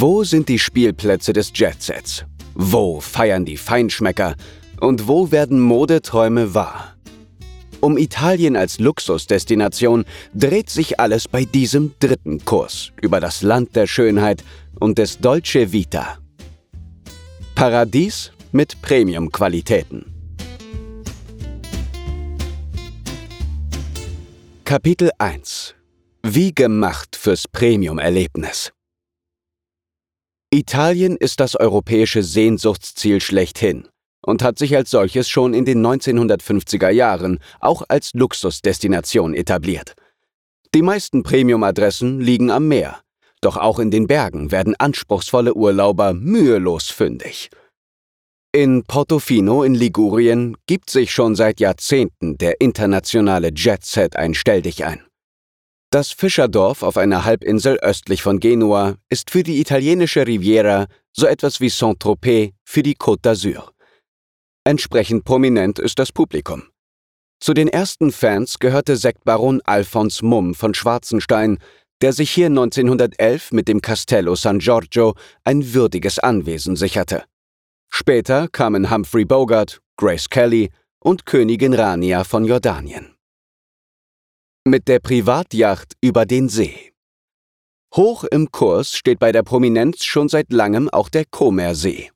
Wo sind die Spielplätze des Jetsets? Wo feiern die Feinschmecker? Und wo werden Modeträume wahr? Um Italien als Luxusdestination dreht sich alles bei diesem dritten Kurs über das Land der Schönheit und des Dolce Vita. Paradies mit Premium-Qualitäten. Kapitel 1 Wie gemacht fürs Premium-Erlebnis. Italien ist das europäische Sehnsuchtsziel schlechthin und hat sich als solches schon in den 1950er Jahren auch als Luxusdestination etabliert. Die meisten Premium-Adressen liegen am Meer, doch auch in den Bergen werden anspruchsvolle Urlauber mühelos fündig. In Portofino in Ligurien gibt sich schon seit Jahrzehnten der internationale Jet-Set ein Stelldich ein. Das Fischerdorf auf einer Halbinsel östlich von Genua ist für die italienische Riviera so etwas wie Saint-Tropez für die Côte d'Azur. Entsprechend prominent ist das Publikum. Zu den ersten Fans gehörte Sektbaron Alphons Mumm von Schwarzenstein, der sich hier 1911 mit dem Castello San Giorgio ein würdiges Anwesen sicherte. Später kamen Humphrey Bogart, Grace Kelly und Königin Rania von Jordanien mit der Privatjacht über den See. Hoch im Kurs steht bei der Prominenz schon seit langem auch der Comersee.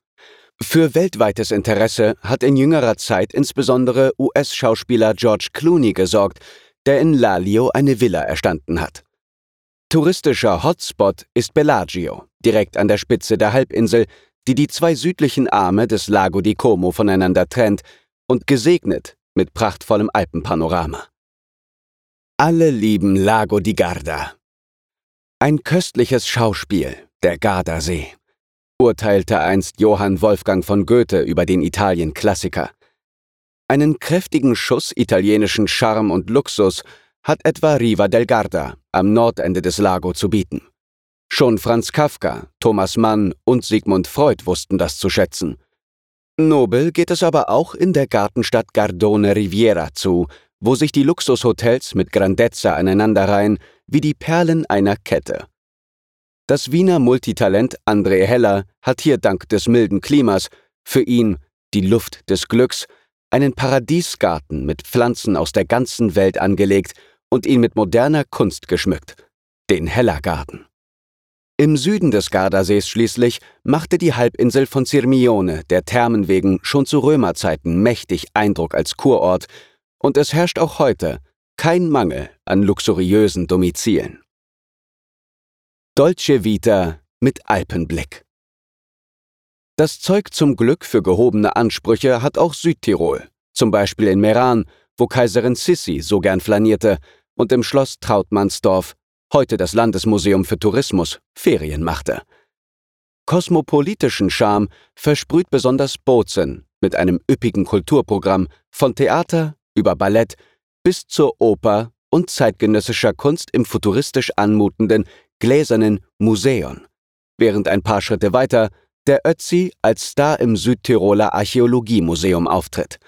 Für weltweites Interesse hat in jüngerer Zeit insbesondere US-Schauspieler George Clooney gesorgt, der in Lalio eine Villa erstanden hat. Touristischer Hotspot ist Bellagio, direkt an der Spitze der Halbinsel, die die zwei südlichen Arme des Lago di Como voneinander trennt und gesegnet mit prachtvollem Alpenpanorama. Alle lieben Lago di Garda. Ein köstliches Schauspiel, der Gardasee, urteilte einst Johann Wolfgang von Goethe über den Italien-Klassiker. Einen kräftigen Schuss italienischen Charme und Luxus hat etwa Riva del Garda am Nordende des Lago zu bieten. Schon Franz Kafka, Thomas Mann und Sigmund Freud wussten das zu schätzen. Nobel geht es aber auch in der Gartenstadt Gardone Riviera zu, wo sich die Luxushotels mit Grandezza aneinanderreihen wie die Perlen einer Kette. Das Wiener Multitalent André Heller hat hier dank des milden Klimas für ihn die Luft des Glücks einen Paradiesgarten mit Pflanzen aus der ganzen Welt angelegt und ihn mit moderner Kunst geschmückt, den Hellergarten. Im Süden des Gardasees schließlich machte die Halbinsel von Sirmione der Thermen wegen schon zu Römerzeiten mächtig Eindruck als Kurort und es herrscht auch heute kein Mangel an luxuriösen Domizilen. Dolce Vita mit Alpenblick. Das Zeug zum Glück für gehobene Ansprüche hat auch Südtirol, zum Beispiel in Meran, wo Kaiserin Sissi so gern flanierte, und im Schloss Trautmannsdorf, heute das Landesmuseum für Tourismus, Ferien machte. Kosmopolitischen Charme versprüht besonders Bozen mit einem üppigen Kulturprogramm von Theater über Ballett bis zur Oper und zeitgenössischer Kunst im futuristisch anmutenden gläsernen Museum, während ein paar Schritte weiter der Ötzi als Star im Südtiroler Archäologiemuseum auftritt.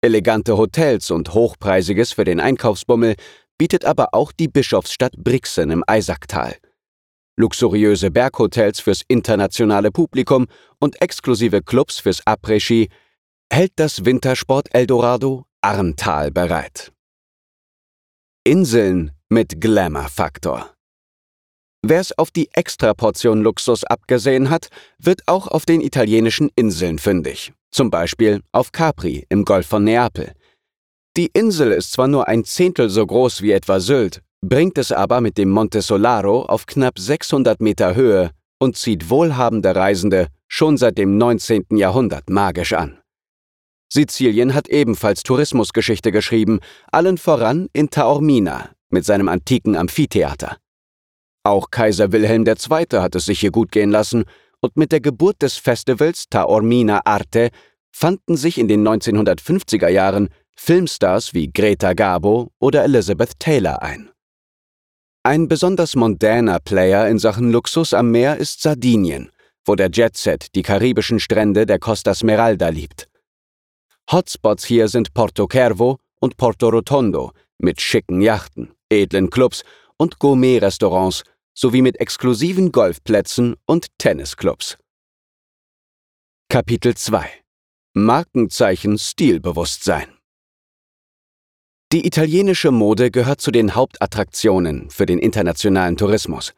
Elegante Hotels und Hochpreisiges für den Einkaufsbummel bietet aber auch die Bischofsstadt Brixen im Eisacktal. Luxuriöse Berghotels fürs internationale Publikum und exklusive Clubs fürs Après-Ski hält das Wintersport Eldorado Arntal bereit. Inseln mit Glamour-Faktor. Wer es auf die Extraportion Luxus abgesehen hat, wird auch auf den italienischen Inseln fündig, zum Beispiel auf Capri im Golf von Neapel. Die Insel ist zwar nur ein Zehntel so groß wie etwa Sylt, bringt es aber mit dem Monte Solaro auf knapp 600 Meter Höhe und zieht wohlhabende Reisende schon seit dem 19. Jahrhundert magisch an. Sizilien hat ebenfalls Tourismusgeschichte geschrieben, allen voran in Taormina mit seinem antiken Amphitheater. Auch Kaiser Wilhelm II. hat es sich hier gut gehen lassen und mit der Geburt des Festivals Taormina Arte fanden sich in den 1950er Jahren Filmstars wie Greta Garbo oder Elizabeth Taylor ein. Ein besonders mondäner Player in Sachen Luxus am Meer ist Sardinien, wo der Jetset die karibischen Strände der Costa Smeralda liebt. Hotspots hier sind Porto Cervo und Porto Rotondo mit schicken Yachten, edlen Clubs und Gourmet-Restaurants sowie mit exklusiven Golfplätzen und Tennisclubs. Kapitel 2 Markenzeichen Stilbewusstsein Die italienische Mode gehört zu den Hauptattraktionen für den internationalen Tourismus.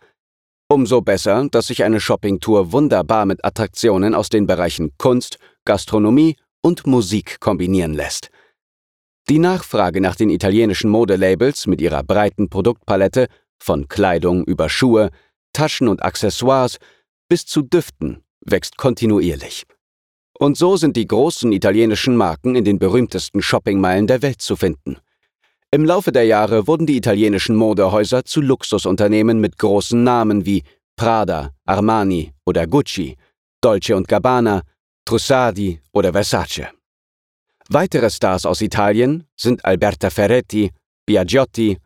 Umso besser, dass sich eine Shoppingtour wunderbar mit Attraktionen aus den Bereichen Kunst, Gastronomie und Musik kombinieren lässt. Die Nachfrage nach den italienischen Modelabels mit ihrer breiten Produktpalette von Kleidung über Schuhe, Taschen und Accessoires bis zu Düften wächst kontinuierlich. Und so sind die großen italienischen Marken in den berühmtesten Shoppingmeilen der Welt zu finden. Im Laufe der Jahre wurden die italienischen Modehäuser zu Luxusunternehmen mit großen Namen wie Prada, Armani oder Gucci, Dolce Gabbana, Trussardi oder Versace. Weitere Stars aus Italien sind Alberta Ferretti, Biagiotti,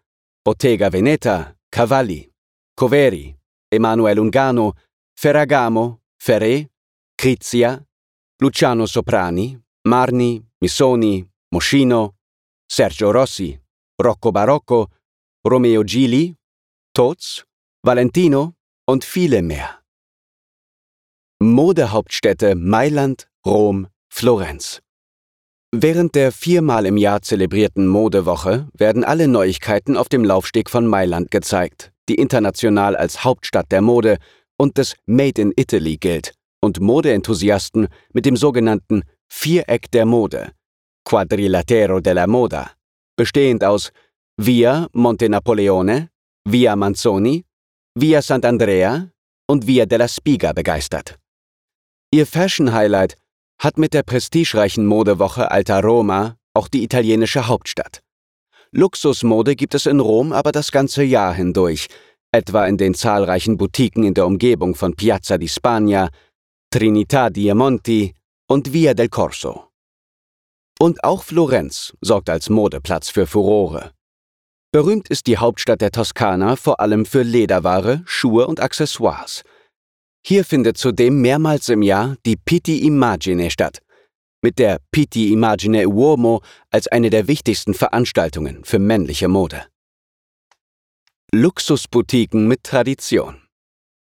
Bottega Veneta, Cavalli, Coveri, Emanuele Ungano, Ferragamo, Ferré, Crizia, Luciano Soprani, Marni, Missoni, Moschino, Sergio Rossi, Rocco Barocco, Romeo Gili, Toz, Valentino und viele mehr. Modehauptstädte Mailand, Rom, Florenz. Während der viermal im Jahr zelebrierten Modewoche werden alle Neuigkeiten auf dem Laufsteg von Mailand gezeigt, die international als Hauptstadt der Mode und des Made in Italy gilt und Modeenthusiasten mit dem sogenannten Viereck der Mode, Quadrilatero della Moda, bestehend aus Via Monte Napoleone, Via Manzoni, Via Sant'Andrea und Via della Spiga begeistert. Ihr Fashion-Highlight hat mit der prestigereichen Modewoche Alta Roma auch die italienische Hauptstadt. Luxusmode gibt es in Rom aber das ganze Jahr hindurch, etwa in den zahlreichen Boutiquen in der Umgebung von Piazza di Spagna, Trinità Diamonti und Via del Corso. Und auch Florenz sorgt als Modeplatz für Furore. Berühmt ist die Hauptstadt der Toskana vor allem für Lederware, Schuhe und Accessoires. Hier findet zudem mehrmals im Jahr die Pitti Immagine statt, mit der Pitti Immagine Uomo als eine der wichtigsten Veranstaltungen für männliche Mode. Luxusboutiquen mit Tradition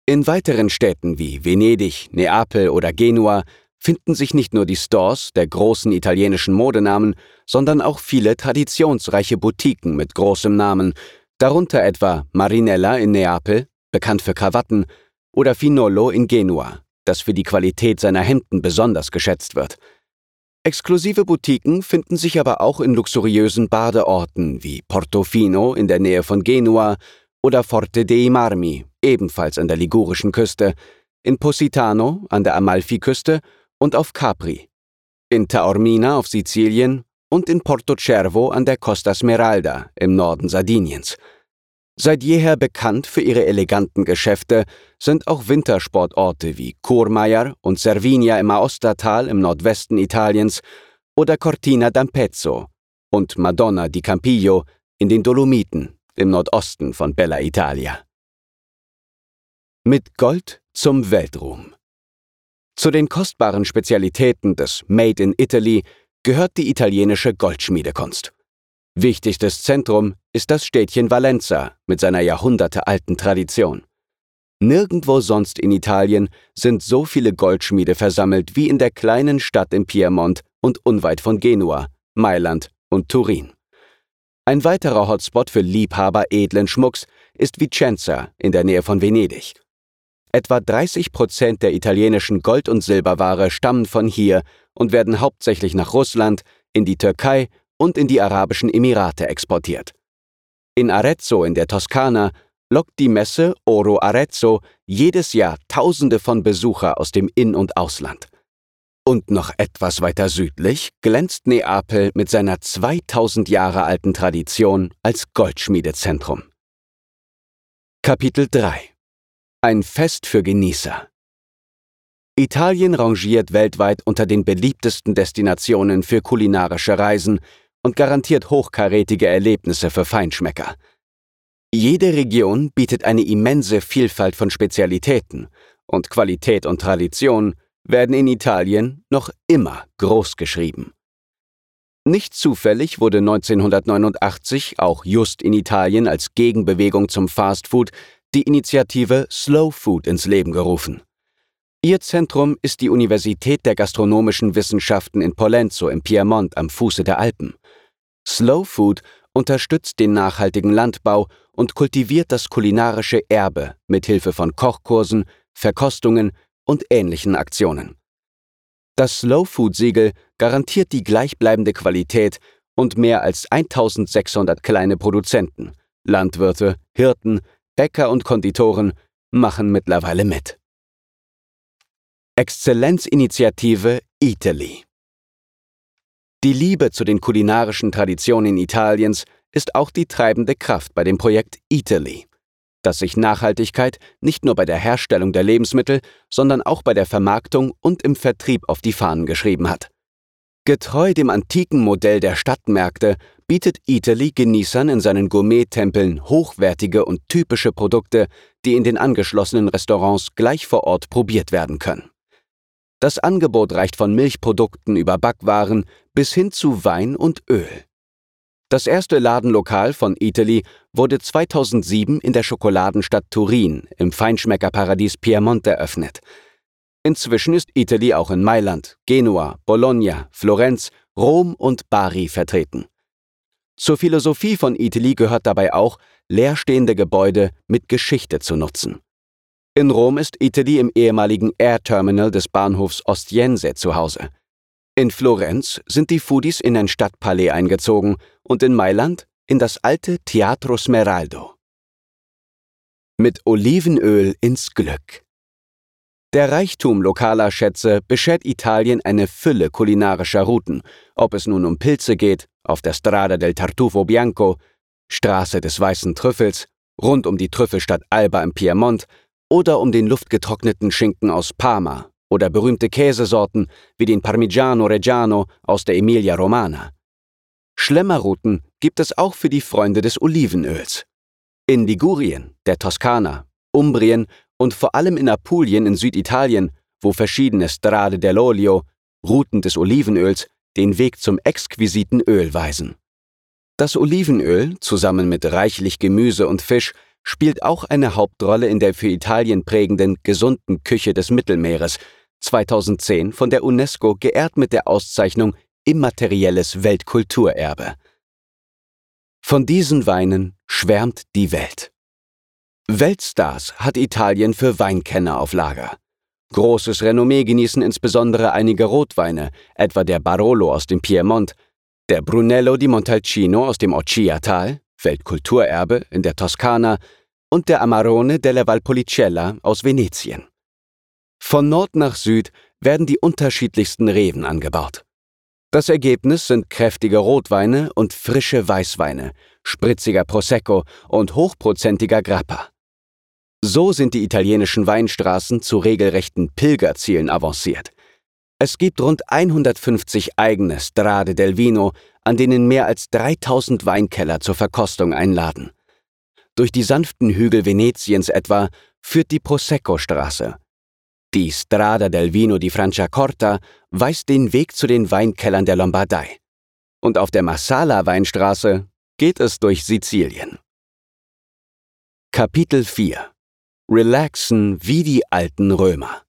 in weiteren Städten wie Venedig, Neapel oder Genua finden sich nicht nur die Stores der großen italienischen Modenamen, sondern auch viele traditionsreiche Boutiquen mit großem Namen, darunter etwa Marinella in Neapel, bekannt für Krawatten, oder Finollo in Genua, das für die Qualität seiner Hemden besonders geschätzt wird. Exklusive Boutiquen finden sich aber auch in luxuriösen Badeorten wie Portofino in der Nähe von Genua oder Forte dei Marmi, ebenfalls an der ligurischen Küste, in Positano an der Amalfiküste und auf Capri, in Taormina auf Sizilien und in Porto Cervo an der Costa Smeralda im Norden Sardiniens. Seit jeher bekannt für ihre eleganten Geschäfte sind auch Wintersportorte wie Courmayeur und Cervinia im Aostatal im Nordwesten Italiens oder Cortina d'Ampezzo und Madonna di Campillo in den Dolomiten im Nordosten von Bella Italia. Mit Gold zum Weltruhm. Zu den kostbaren Spezialitäten des Made in Italy gehört die italienische Goldschmiedekunst. Wichtigstes Zentrum ist das Städtchen Valenza mit seiner jahrhundertealten Tradition. Nirgendwo sonst in Italien sind so viele Goldschmiede versammelt wie in der kleinen Stadt im Piemont und unweit von Genua, Mailand und Turin. Ein weiterer Hotspot für Liebhaber edlen Schmucks ist Vicenza in der Nähe von Venedig. Etwa 30 Prozent der italienischen Gold- und Silberware stammen von hier und werden hauptsächlich nach Russland, in die Türkei und in die Arabischen Emirate exportiert. In Arezzo in der Toskana lockt die Messe Oro Arezzo jedes Jahr Tausende von Besucher aus dem In- und Ausland. Und noch etwas weiter südlich glänzt Neapel mit seiner 2000 Jahre alten Tradition als Goldschmiedezentrum. Kapitel 3 Ein Fest für Genießer Italien rangiert weltweit unter den beliebtesten Destinationen für kulinarische Reisen und garantiert hochkarätige Erlebnisse für Feinschmecker. Jede Region bietet eine immense Vielfalt von Spezialitäten und Qualität und Tradition werden in Italien noch immer groß geschrieben. Nicht zufällig wurde 1989 auch just in Italien als Gegenbewegung zum Fastfood die Initiative Slow Food ins Leben gerufen. Ihr Zentrum ist die Universität der Gastronomischen Wissenschaften in Pollenzo im Piemont am Fuße der Alpen. Slow Food unterstützt den nachhaltigen Landbau und kultiviert das kulinarische Erbe mit Hilfe von Kochkursen, Verkostungen und ähnlichen Aktionen. Das Slow Food Siegel garantiert die gleichbleibende Qualität und mehr als 1600 kleine Produzenten, Landwirte, Hirten, Bäcker und Konditoren machen mittlerweile mit. Exzellenzinitiative Italy Die Liebe zu den kulinarischen Traditionen Italiens ist auch die treibende Kraft bei dem Projekt Italy, das sich Nachhaltigkeit nicht nur bei der Herstellung der Lebensmittel, sondern auch bei der Vermarktung und im Vertrieb auf die Fahnen geschrieben hat. Getreu dem antiken Modell der Stadtmärkte bietet Italy Genießern in seinen Gourmet-Tempeln hochwertige und typische Produkte, die in den angeschlossenen Restaurants gleich vor Ort probiert werden können. Das Angebot reicht von Milchprodukten über Backwaren bis hin zu Wein und Öl. Das erste Ladenlokal von Italy wurde 2007 in der Schokoladenstadt Turin im Feinschmeckerparadies Piemont eröffnet. Inzwischen ist Italy auch in Mailand, Genua, Bologna, Florenz, Rom und Bari vertreten. Zur Philosophie von Italy gehört dabei auch, leerstehende Gebäude mit Geschichte zu nutzen. In Rom ist Italy im ehemaligen Air Terminal des Bahnhofs Ostiense zu Hause. In Florenz sind die Foodies in ein Stadtpalais eingezogen und in Mailand in das alte Teatro Smeraldo. Mit Olivenöl ins Glück. Der Reichtum lokaler Schätze beschert Italien eine Fülle kulinarischer Routen, ob es nun um Pilze geht, auf der Strada del Tartufo Bianco, Straße des weißen Trüffels, rund um die Trüffelstadt Alba im Piemont oder um den luftgetrockneten Schinken aus Parma oder berühmte Käsesorten wie den Parmigiano Reggiano aus der Emilia Romana. Schlemmerrouten gibt es auch für die Freunde des Olivenöls. In Ligurien, der Toskana, Umbrien und vor allem in Apulien in Süditalien, wo verschiedene Strade dell'Olio, Routen des Olivenöls, den Weg zum exquisiten Öl weisen. Das Olivenöl, zusammen mit reichlich Gemüse und Fisch, spielt auch eine Hauptrolle in der für Italien prägenden gesunden Küche des Mittelmeeres, 2010 von der UNESCO geehrt mit der Auszeichnung Immaterielles Weltkulturerbe. Von diesen Weinen schwärmt die Welt. Weltstars hat Italien für Weinkenner auf Lager. Großes Renommee genießen insbesondere einige Rotweine, etwa der Barolo aus dem Piemont, der Brunello di Montalcino aus dem Occia-Tal, Weltkulturerbe in der Toskana, und der Amarone della Valpolicella aus Venetien. Von Nord nach Süd werden die unterschiedlichsten Reven angebaut. Das Ergebnis sind kräftige Rotweine und frische Weißweine, spritziger Prosecco und hochprozentiger Grappa. So sind die italienischen Weinstraßen zu regelrechten Pilgerzielen avanciert. Es gibt rund 150 eigene Strade del Vino, an denen mehr als 3000 Weinkeller zur Verkostung einladen. Durch die sanften Hügel Venetiens etwa führt die Prosecco-Straße, die Strada del Vino di Franciacorta weist den Weg zu den Weinkellern der Lombardei. Und auf der Marsala-Weinstraße geht es durch Sizilien. Kapitel 4 Relaxen wie die alten Römer.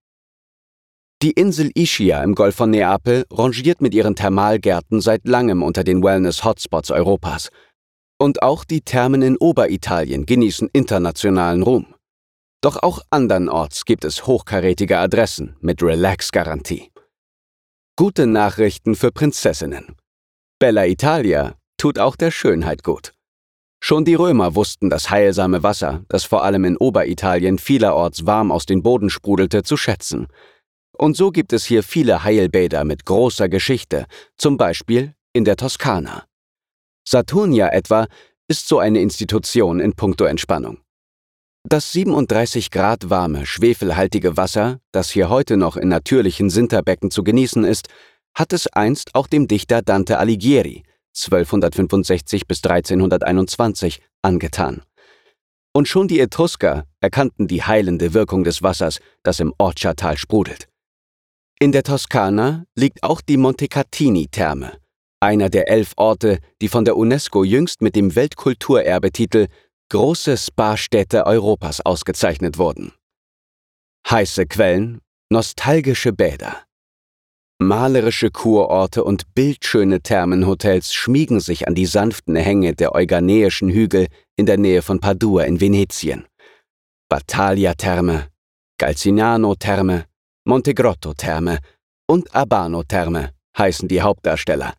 Die Insel Ischia im Golf von Neapel rangiert mit ihren Thermalgärten seit langem unter den Wellness-Hotspots Europas. Und auch die Thermen in Oberitalien genießen internationalen Ruhm. Doch auch andernorts gibt es hochkarätige Adressen mit Relax-Garantie. Gute Nachrichten für Prinzessinnen. Bella Italia tut auch der Schönheit gut. Schon die Römer wussten das heilsame Wasser, das vor allem in Oberitalien vielerorts warm aus den Boden sprudelte, zu schätzen. Und so gibt es hier viele Heilbäder mit großer Geschichte, zum Beispiel in der Toskana. Saturnia etwa ist so eine Institution in puncto Entspannung. Das 37 Grad warme, schwefelhaltige Wasser, das hier heute noch in natürlichen Sinterbecken zu genießen ist, hat es einst auch dem Dichter Dante Alighieri 1265 bis 1321 angetan. Und schon die Etrusker erkannten die heilende Wirkung des Wassers, das im Orcia-Tal sprudelt. In der Toskana liegt auch die Montecatini-Therme, einer der elf Orte, die von der UNESCO jüngst mit dem Weltkulturerbetitel große Spa-Städte Europas ausgezeichnet wurden. Heiße Quellen, nostalgische Bäder. Malerische Kurorte und bildschöne Thermenhotels schmiegen sich an die sanften Hänge der euganeischen Hügel in der Nähe von Padua in Venetien. Battaglia-Therme, Galcinano-Therme, Montegrotto-Therme und Abano-Therme heißen die Hauptdarsteller.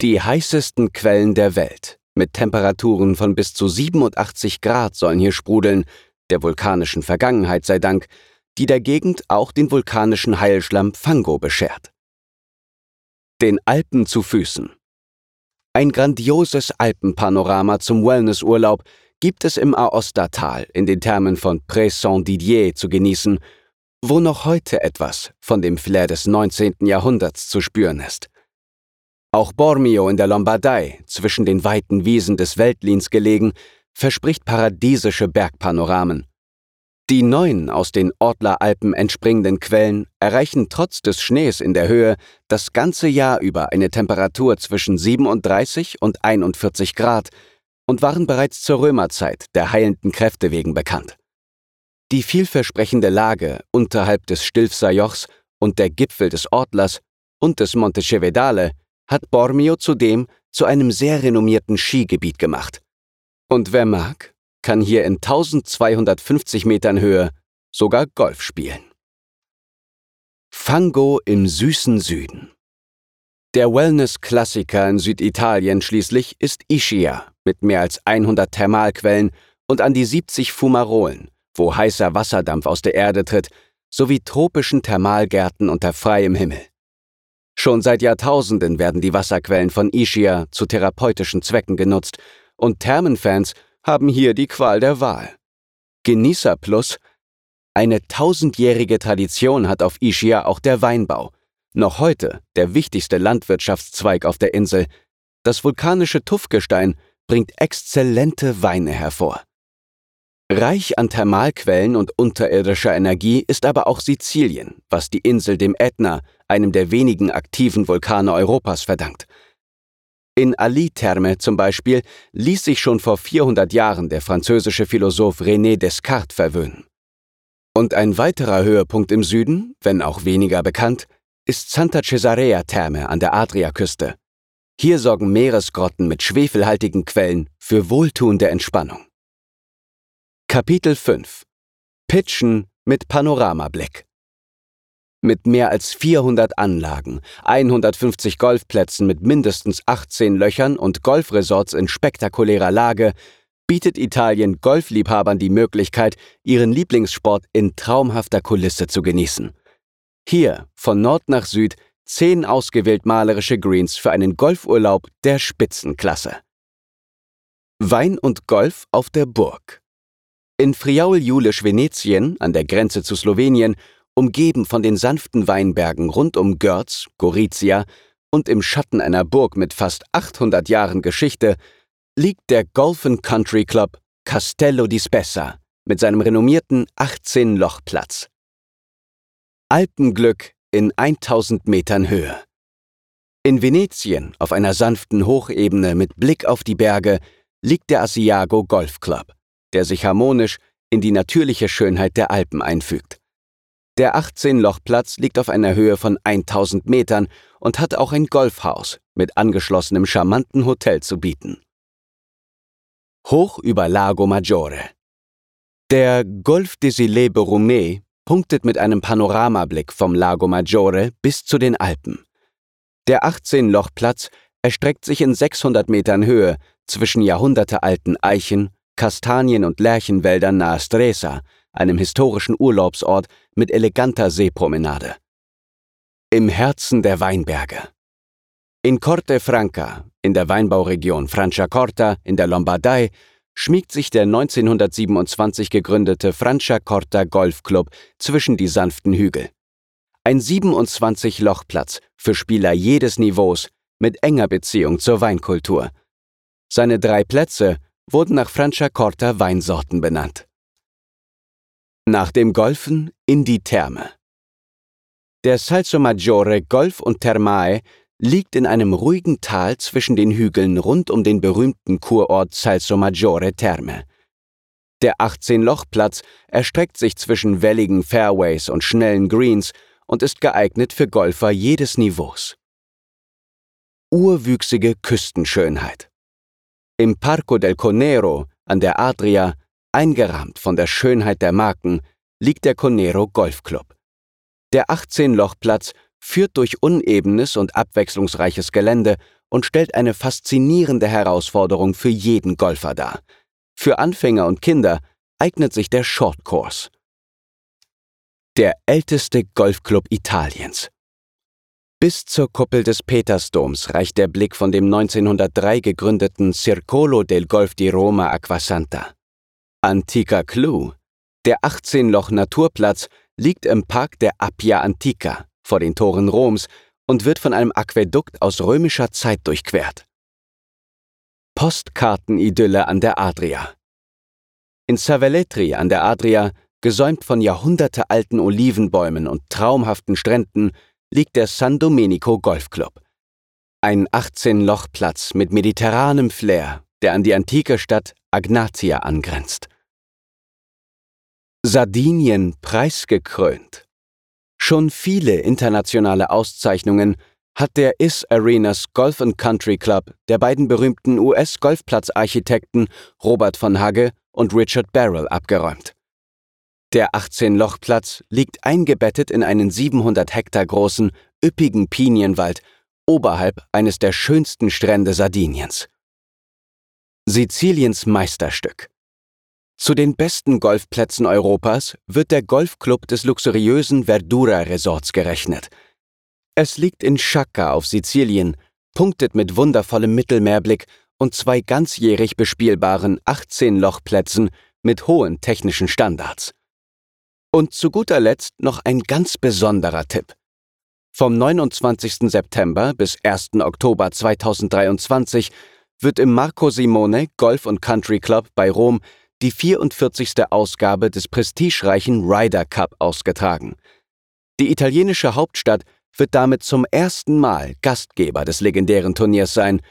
Die heißesten Quellen der Welt, mit Temperaturen von bis zu 87 Grad sollen hier sprudeln, der vulkanischen Vergangenheit sei Dank, die der Gegend auch den vulkanischen Heilschlamm Fango beschert. Den Alpen zu Füßen. Ein grandioses Alpenpanorama zum Wellnessurlaub gibt es im Aostatal in den Thermen von Pré-Saint-Didier zu genießen, wo noch heute etwas von dem Flair des 19. Jahrhunderts zu spüren ist. Auch Bormio in der Lombardei, zwischen den weiten Wiesen des Veltlins gelegen, verspricht paradiesische Bergpanoramen. Die neuen aus den Ortler Alpen entspringenden Quellen erreichen trotz des Schnees in der Höhe das ganze Jahr über eine Temperatur zwischen 37 und 41 Grad und waren bereits zur Römerzeit der heilenden Kräfte wegen bekannt. Die vielversprechende Lage unterhalb des Stilfser Jochs und der Gipfel des Ortlers und des Monte Cevedale hat Bormio zudem zu einem sehr renommierten Skigebiet gemacht. Und wer mag, kann hier in 1250 Metern Höhe sogar Golf spielen. Fango im süßen Süden. Der Wellness-Klassiker in Süditalien schließlich ist Ischia mit mehr als 100 Thermalquellen und an die 70 Fumarolen, wo heißer Wasserdampf aus der Erde tritt, sowie tropischen Thermalgärten unter freiem Himmel. Schon seit Jahrtausenden werden die Wasserquellen von Ischia zu therapeutischen Zwecken genutzt und Thermenfans haben hier die Qual der Wahl. Genießer Plus eine tausendjährige Tradition hat auf Ischia auch der Weinbau, noch heute der wichtigste Landwirtschaftszweig auf der Insel. Das vulkanische Tuffgestein bringt exzellente Weine hervor. Reich an Thermalquellen und unterirdischer Energie ist aber auch Sizilien, was die Insel dem Ätna, einem der wenigen aktiven Vulkane Europas, verdankt. In Ali-Therme zum Beispiel ließ sich schon vor 400 Jahren der französische Philosoph René Descartes verwöhnen. Und ein weiterer Höhepunkt im Süden, wenn auch weniger bekannt, ist Santa Cesarea Therme an der Adriaküste. Hier sorgen Meeresgrotten mit schwefelhaltigen Quellen für wohltuende Entspannung. Kapitel 5 Pitchen mit Panoramablick mit mehr als 400 Anlagen, 150 Golfplätzen mit mindestens 18 Löchern und Golfresorts in spektakulärer Lage bietet Italien Golfliebhabern die Möglichkeit, ihren Lieblingssport in traumhafter Kulisse zu genießen. Hier, von Nord nach Süd, zehn ausgewählt malerische Greens für einen Golfurlaub der Spitzenklasse. Wein und Golf auf der Burg. In Friaul-Julisch Venetien, an der Grenze zu Slowenien, umgeben von den sanften Weinbergen rund um Görz, Gorizia und im Schatten einer Burg mit fast 800 Jahren Geschichte, liegt der Golf Country Club Castello di Spessa mit seinem renommierten 18-Loch-Platz. Alpenglück in 1000 Metern Höhe. In Venetien, auf einer sanften Hochebene mit Blick auf die Berge, liegt der Asiago Golf Club, der sich harmonisch in die natürliche Schönheit der Alpen einfügt. Der 18-Loch-Platz liegt auf einer Höhe von 1000 Metern und hat auch ein Golfhaus mit angeschlossenem charmanten Hotel zu bieten. Hoch über Lago Maggiore. Der Golf des Îles Borromée punktet mit einem Panoramablick vom Lago Maggiore bis zu den Alpen. Der 18-Loch-Platz erstreckt sich in 600 Metern Höhe zwischen jahrhundertealten Eichen, Kastanien- und Lärchenwäldern nahe Stresa, einem historischen Urlaubsort mit eleganter Seepromenade. Im Herzen der Weinberge. In Corte Franca, in der Weinbauregion Franciacorta in der Lombardei, schmiegt sich der 1927 gegründete Franciacorta Golfclub zwischen die sanften Hügel. Ein 27-Lochplatz für Spieler jedes Niveaus mit enger Beziehung zur Weinkultur. Seine drei Plätze wurden nach Franciacorta Weinsorten benannt. Nach dem Golfen in die Therme. Der Salso Maggiore Golf und Thermae liegt in einem ruhigen Tal zwischen den Hügeln rund um den berühmten Kurort Salso Maggiore Terme, Der 18-Loch-Platz erstreckt sich zwischen welligen Fairways und schnellen Greens und ist geeignet für Golfer jedes Niveaus. Urwüchsige Küstenschönheit. Im Parco del Conero an der Adria, eingerahmt von der Schönheit der Marken, liegt der Conero Golfclub. Der 18-Loch-Platz führt durch unebenes und abwechslungsreiches Gelände und stellt eine faszinierende Herausforderung für jeden Golfer dar. Für Anfänger und Kinder eignet sich der Short Course. Der älteste Golfclub Italiens. Bis zur Kuppel des Petersdoms reicht der Blick von dem 1903 gegründeten Circolo del Golf di Roma Acquasanta. Antica Clou, der 18-Loch-Naturplatz, liegt im Park der Appia Antica vor den Toren Roms und wird von einem Aquädukt aus römischer Zeit durchquert. Postkartenidylle an der Adria. In Savelletri an der Adria, gesäumt von jahrhundertealten Olivenbäumen und traumhaften Stränden, liegt der San Domenico Golfclub. Ein 18-Loch-Platz mit mediterranem Flair, der an die antike Stadt Agnatia angrenzt. Sardinien preisgekrönt. Schon viele internationale Auszeichnungen hat der Is Arenas Golf Country Club der beiden berühmten US-Golfplatzarchitekten Robert von Hagge und Richard Barrell abgeräumt. Der 18-Loch-Platz liegt eingebettet in einen 700 Hektar großen, üppigen Pinienwald oberhalb eines der schönsten Strände Sardiniens. Siziliens Meisterstück. Zu den besten Golfplätzen Europas wird der Golfclub des luxuriösen Verdura Resorts gerechnet. Es liegt in Sciacca auf Sizilien, punktet mit wundervollem Mittelmeerblick und zwei ganzjährig bespielbaren 18-Lochplätzen mit hohen technischen Standards. Und zu guter Letzt noch ein ganz besonderer Tipp. Vom 29. September bis 1. Oktober 2023 wird im Marco Simone Golf Country Club bei Rom die 44. Ausgabe des prestigereichen Ryder Cup ausgetragen. Die italienische Hauptstadt wird damit zum ersten Mal Gastgeber des legendären Turniers sein,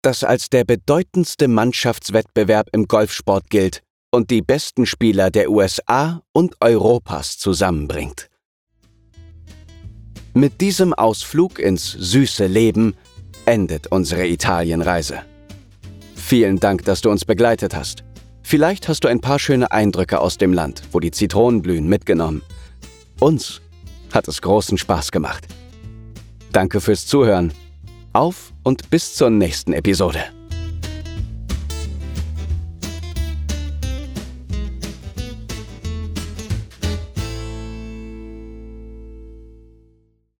das als der bedeutendste Mannschaftswettbewerb im Golfsport gilt und die besten Spieler der USA und Europas zusammenbringt. Mit diesem Ausflug ins süße Leben endet unsere Italienreise. Vielen Dank, dass du uns begleitet hast. Vielleicht hast du ein paar schöne Eindrücke aus dem Land, wo die Zitronen blühen, mitgenommen. Uns hat es großen Spaß gemacht. Danke fürs Zuhören. Auf und bis zur nächsten Episode.